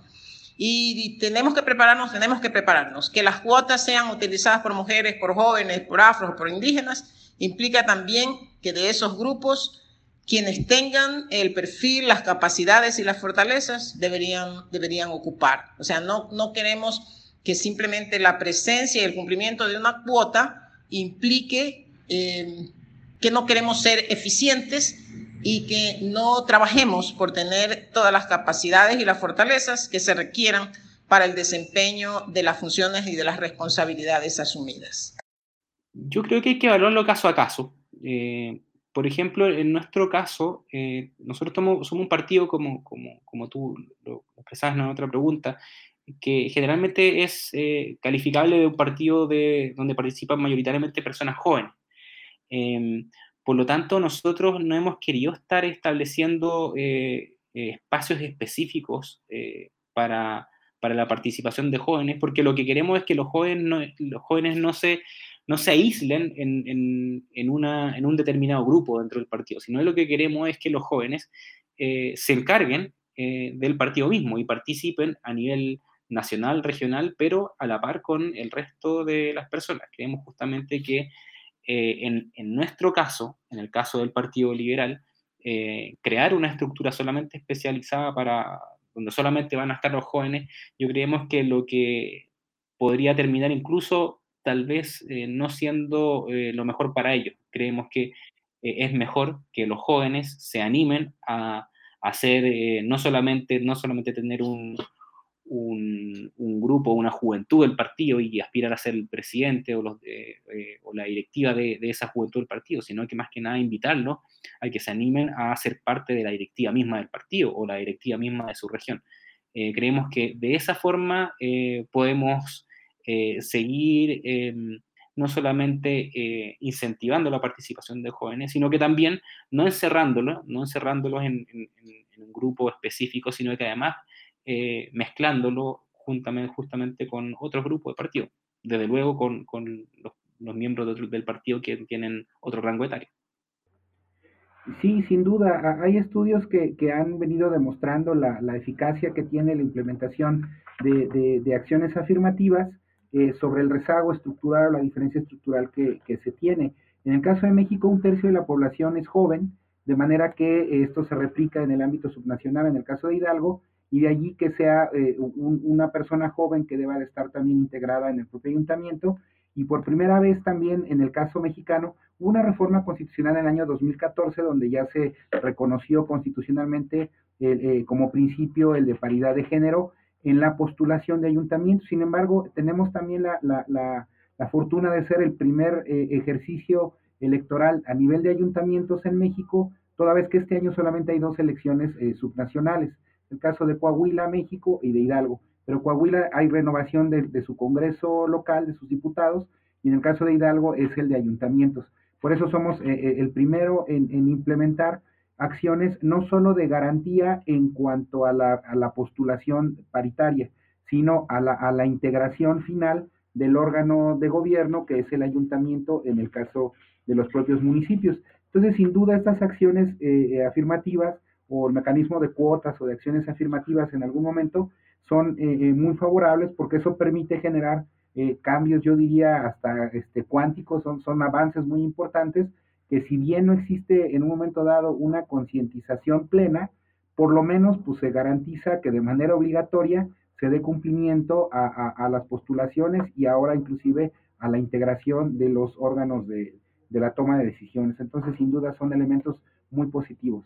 Y tenemos que prepararnos, tenemos que prepararnos. Que las cuotas sean utilizadas por mujeres, por jóvenes, por afros, por indígenas, implica también que de esos grupos, quienes tengan el perfil, las capacidades y las fortalezas deberían, deberían ocupar. O sea, no, no queremos que simplemente la presencia y el cumplimiento de una cuota implique eh, que no queremos ser eficientes y que no trabajemos por tener todas las capacidades y las fortalezas que se requieran para el desempeño de las funciones y de las responsabilidades asumidas. Yo creo que hay que evaluarlo caso a caso. Eh, por ejemplo, en nuestro caso, eh, nosotros somos, un partido, como, como, como tú lo expresabas en otra pregunta, que generalmente es eh, calificable de un partido de, donde participan mayoritariamente personas jóvenes. Em, por lo tanto, nosotros no hemos querido estar estableciendo espacios específicos para, para, la participación de jóvenes, porque lo que queremos es que los jóvenes los jóvenes no se no se aíslen en, una, en, un determinado grupo dentro del partido, sino lo que queremos es que los jóvenes eh, se encarguen eh, del partido mismo y participen a nivel nacional, regional, pero a la par con el resto de las personas. Creemos justamente que eh, en, en, nuestro caso, en el caso del Partido Liberal, crear una estructura solamente especializada para donde solamente van a estar los jóvenes, yo creemos que lo que podría terminar incluso tal vez eh, no siendo eh, lo mejor para ellos. Creemos que eh, es mejor que los jóvenes se animen a, hacer, no, solamente, no solamente tener un, un, grupo, una juventud del partido y aspirar a ser el presidente o, los o la directiva de, de, esa juventud del partido, sino que más que nada invitarlos a que se animen a ser parte de la directiva misma del partido o la directiva misma de su región. creemos que de esa forma podemos eh, seguir em, no solamente eh, incentivando la participación de jóvenes, sino que también no encerrándolos, no encerrándolos en, un grupo específico, sino que además eh, mezclándolo juntamente, justamente con otros grupos de partido, desde luego con, los, miembros del partido que tienen otro rango etario. Sí, sin duda. Hay estudios que, han venido demostrando la, eficacia que tiene la implementación de acciones afirmativas eh, sobre el rezago estructural o la diferencia estructural que, se tiene. En el caso de México, un tercio de la población es joven, de manera que esto se replica en el ámbito subnacional, en el caso de Hidalgo, y de allí que sea eh, una persona joven que deba de estar también integrada en el propio ayuntamiento. Y por primera vez también en el caso mexicano, una reforma constitucional en el año 2014 donde ya se reconoció constitucionalmente eh, como principio el de paridad de género en la postulación de ayuntamientos. Sin embargo, tenemos también la, la, la, fortuna de ser el primer eh, ejercicio electoral a nivel de ayuntamientos en México, toda vez que este año solamente hay dos elecciones eh, subnacionales, el caso de Coahuila, México y de Hidalgo. Pero Coahuila hay renovación de, su Congreso local, de sus diputados, y en el caso de Hidalgo es el de ayuntamientos. Por eso somos eh, el primero en implementar acciones no solo de garantía en cuanto a la, postulación paritaria, sino a la, integración final del órgano de gobierno que es el ayuntamiento en el caso de los propios municipios. Entonces, sin duda, estas acciones eh, eh, afirmativas o el mecanismo de cuotas o de acciones afirmativas en algún momento son eh, muy favorables porque eso permite generar eh, cambios, yo diría, hasta este, cuánticos, son, son avances muy importantes que si bien no existe en un momento dado una concientización plena, por lo menos pues se garantiza que de manera obligatoria se dé cumplimiento a, las postulaciones y ahora inclusive a la integración de los órganos de, de la toma de decisiones. Entonces, sin duda, son elementos muy positivos.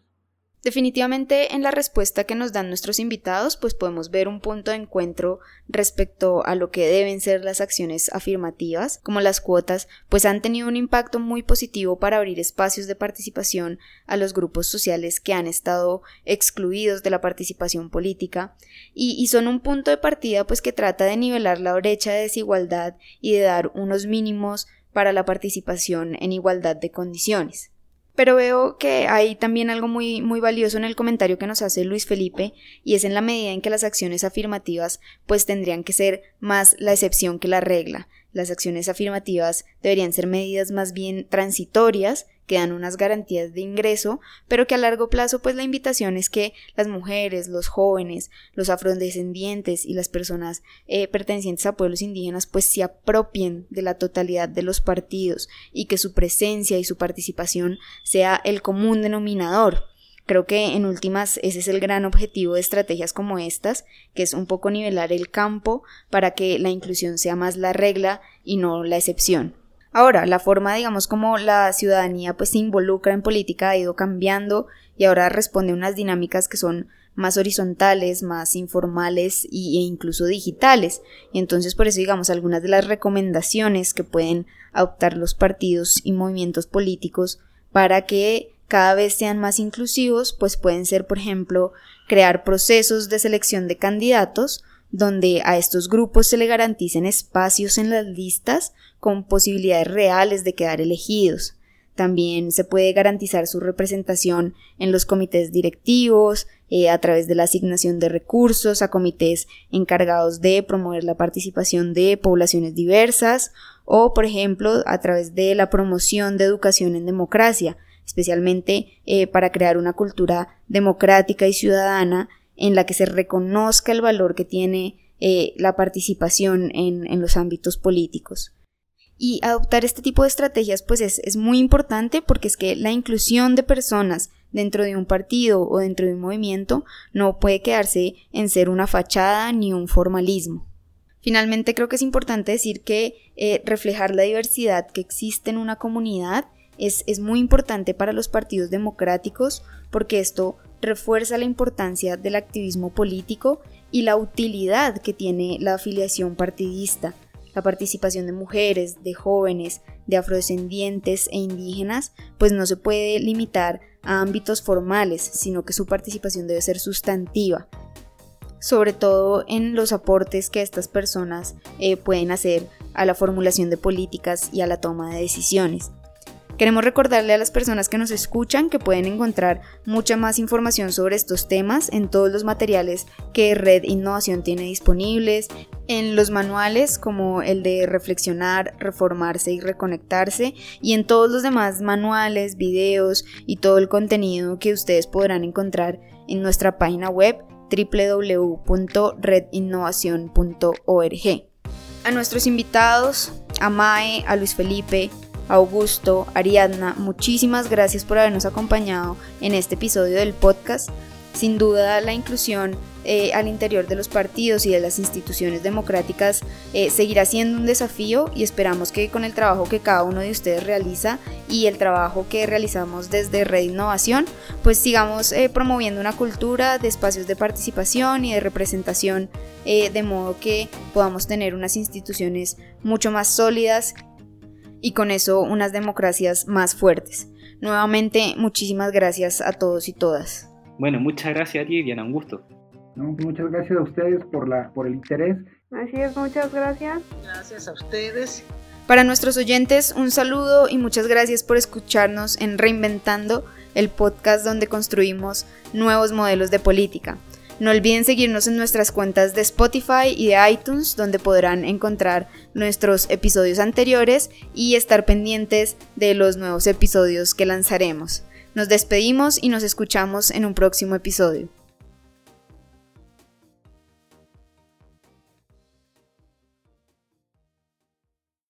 Definitivamente en la respuesta que nos dan nuestros invitados, pues podemos ver un punto de encuentro respecto a lo que deben ser las acciones afirmativas, como las cuotas, pues han tenido un impacto muy positivo para abrir espacios de participación a los grupos sociales que han estado excluidos de la participación política y, son un punto de partida pues que trata de nivelar la brecha de desigualdad y de dar unos mínimos para la participación en igualdad de condiciones. Pero veo que hay también algo muy, muy valioso en el comentario que nos hace Luis Felipe, y es en la medida en que las acciones afirmativas pues tendrían que ser más la excepción que la regla. Las acciones afirmativas deberían ser medidas más bien transitorias que dan unas garantías de ingreso, pero que a largo plazo pues la invitación es que las mujeres, los jóvenes, los afrodescendientes y las personas eh, pertenecientes a pueblos indígenas pues se apropien de la totalidad de los partidos y que su presencia y su participación sea el común denominador. Creo que en últimas ese es el gran objetivo de estrategias como estas, que es un poco nivelar el campo para que la inclusión sea más la regla y no la excepción. Ahora, la forma, digamos, como la ciudadanía pues se involucra en política ha ido cambiando y ahora responde a unas dinámicas que son más horizontales, más informales e incluso digitales. Y entonces por eso digamos algunas de las recomendaciones que pueden adoptar los partidos y movimientos políticos para que cada vez sean más inclusivos, pues pueden ser, por ejemplo, crear procesos de selección de candidatos donde a estos grupos se le garanticen espacios en las listas con posibilidades reales de quedar elegidos. También se puede garantizar su representación en los comités directivos, eh, a través de la asignación de recursos a comités encargados de promover la participación de poblaciones diversas o, por ejemplo, a través de la promoción de educación en democracia, especialmente eh, para crear una cultura democrática y ciudadana en la que se reconozca el valor que tiene eh, la participación en, los ámbitos políticos. Y adoptar este tipo de estrategias pues es, es, muy importante porque es que la inclusión de personas dentro de un partido o dentro de un movimiento no puede quedarse en ser una fachada ni un formalismo. Finalmente creo que es importante decir que eh, reflejar la diversidad que existe en una comunidad es, es muy importante para los partidos democráticos porque esto refuerza la importancia del activismo político y la utilidad que tiene la afiliación partidista. La participación de mujeres, de jóvenes, de afrodescendientes e indígenas, pues no se puede limitar a ámbitos formales, sino que su participación debe ser sustantiva, sobre todo en los aportes que estas personas eh, pueden hacer a la formulación de políticas y a la toma de decisiones. Queremos recordarle a las personas que nos escuchan que pueden encontrar mucha más información sobre estos temas en todos los materiales que Red Innovación tiene disponibles, en los manuales como el de reflexionar, reformarse y reconectarse y en todos los demás manuales, videos y todo el contenido que ustedes podrán encontrar en nuestra página web www.redinnovación.org. A nuestros invitados, a Mae, a Luis Felipe, Augusto, Ariadna, muchísimas gracias por habernos acompañado en este episodio del podcast. Sin duda la inclusión eh, al interior de los partidos y de las instituciones democráticas eh, seguirá siendo un desafío y esperamos que con el trabajo que cada uno de ustedes realiza y el trabajo que realizamos desde Red Innovación, pues sigamos eh, promoviendo una cultura de espacios de participación y de representación, de modo que podamos tener unas instituciones mucho más sólidas y con eso unas democracias más fuertes. Nuevamente, muchísimas gracias a todos y todas. Bueno, muchas gracias a ti, Diana, un gusto. muchas gracias a ustedes por, la, por el interés. Así es, muchas gracias. Gracias a ustedes. Para nuestros oyentes, un saludo y muchas gracias por escucharnos en Reinventando, el podcast donde construimos nuevos modelos de política. No olviden seguirnos en nuestras cuentas de Spotify y de iTunes, donde podrán encontrar nuestros episodios anteriores y estar pendientes de los nuevos episodios que lanzaremos. Nos despedimos y nos escuchamos en un próximo episodio.